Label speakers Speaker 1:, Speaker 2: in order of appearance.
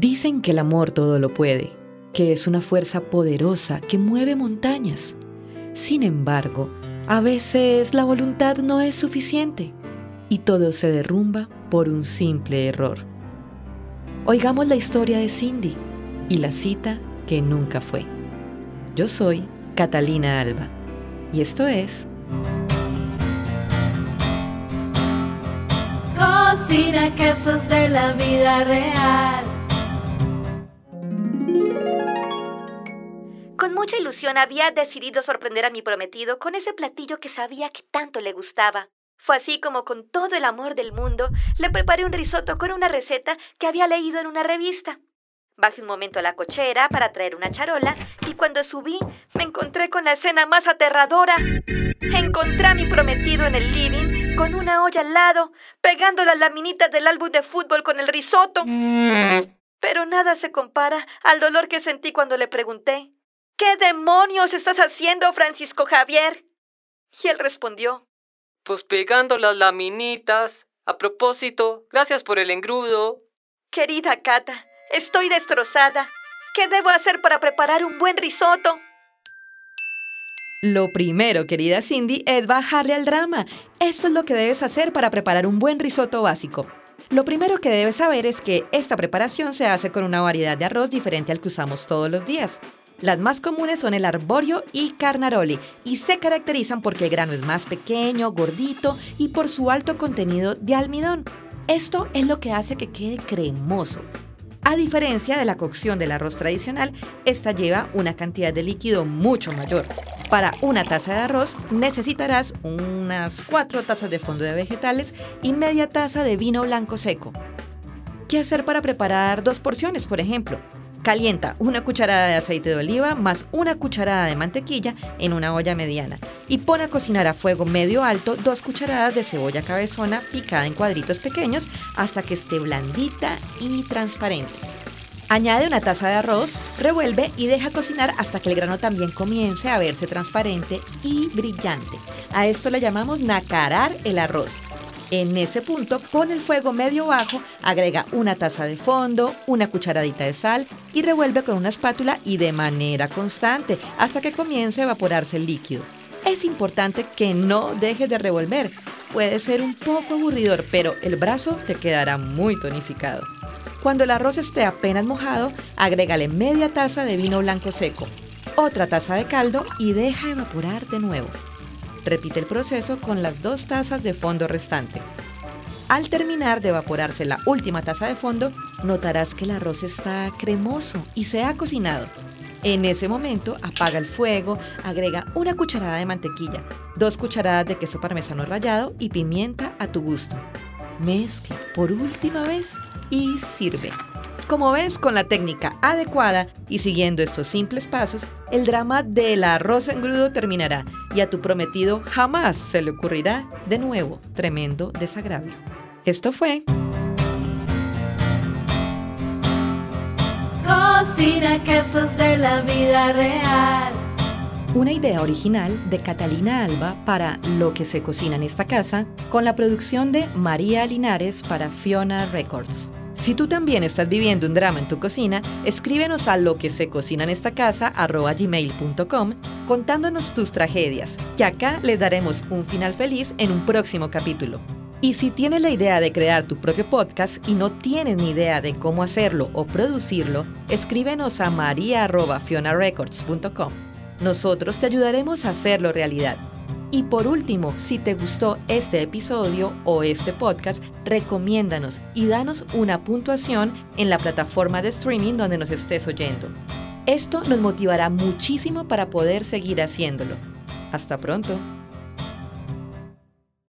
Speaker 1: Dicen que el amor todo lo puede, que es una fuerza poderosa que mueve montañas. Sin embargo, a veces la voluntad no es suficiente y todo se derrumba por un simple error. Oigamos la historia de Cindy y la cita que nunca fue. Yo soy Catalina Alba y esto es...
Speaker 2: Cocina quesos de la vida real.
Speaker 3: Con mucha ilusión había decidido sorprender a mi prometido con ese platillo que sabía que tanto le gustaba. Fue así como con todo el amor del mundo le preparé un risotto con una receta que había leído en una revista. Bajé un momento a la cochera para traer una charola y cuando subí me encontré con la escena más aterradora. Encontré a mi prometido en el living con una olla al lado, pegando las laminitas del álbum de fútbol con el risotto. Pero nada se compara al dolor que sentí cuando le pregunté, ¿Qué demonios estás haciendo, Francisco Javier? Y él respondió,
Speaker 4: Pues pegando las laminitas. A propósito, gracias por el engrudo.
Speaker 3: Querida Cata, estoy destrozada. ¿Qué debo hacer para preparar un buen risotto?
Speaker 1: Lo primero, querida Cindy, es bajarle al drama. Esto es lo que debes hacer para preparar un buen risotto básico. Lo primero que debes saber es que esta preparación se hace con una variedad de arroz diferente al que usamos todos los días. Las más comunes son el arborio y carnaroli y se caracterizan porque el grano es más pequeño, gordito y por su alto contenido de almidón. Esto es lo que hace que quede cremoso. A diferencia de la cocción del arroz tradicional, esta lleva una cantidad de líquido mucho mayor. Para una taza de arroz necesitarás unas 4 tazas de fondo de vegetales y media taza de vino blanco seco. ¿Qué hacer para preparar dos porciones, por ejemplo? Calienta una cucharada de aceite de oliva más una cucharada de mantequilla en una olla mediana y pon a cocinar a fuego medio alto dos cucharadas de cebolla cabezona picada en cuadritos pequeños hasta que esté blandita y transparente. Añade una taza de arroz, revuelve y deja cocinar hasta que el grano también comience a verse transparente y brillante. A esto le llamamos nacarar el arroz. En ese punto, pon el fuego medio bajo, agrega una taza de fondo, una cucharadita de sal y revuelve con una espátula y de manera constante hasta que comience a evaporarse el líquido. Es importante que no dejes de revolver. Puede ser un poco aburridor, pero el brazo te quedará muy tonificado. Cuando el arroz esté apenas mojado, agrégale media taza de vino blanco seco, otra taza de caldo y deja evaporar de nuevo. Repite el proceso con las dos tazas de fondo restante. Al terminar de evaporarse la última taza de fondo, notarás que el arroz está cremoso y se ha cocinado. En ese momento apaga el fuego, agrega una cucharada de mantequilla, dos cucharadas de queso parmesano rallado y pimienta a tu gusto. Mezcla por última vez y sirve. Como ves, con la técnica adecuada y siguiendo estos simples pasos, el drama del arroz engrudo terminará y a tu prometido jamás se le ocurrirá de nuevo tremendo desagravio. Esto fue...
Speaker 2: Cocina quesos de la vida real.
Speaker 1: Una idea original de Catalina Alba para Lo que se cocina en esta casa, con la producción de María Linares para Fiona Records. Si tú también estás viviendo un drama en tu cocina, escríbenos a lo que se cocina en esta casa gmail.com contándonos tus tragedias, que acá les daremos un final feliz en un próximo capítulo. Y si tienes la idea de crear tu propio podcast y no tienes ni idea de cómo hacerlo o producirlo, escríbenos a maria.fionarecords.com. Nosotros te ayudaremos a hacerlo realidad. Y por último, si te gustó este episodio o este podcast, recomiéndanos y danos una puntuación en la plataforma de streaming donde nos estés oyendo. Esto nos motivará muchísimo para poder seguir haciéndolo. Hasta pronto.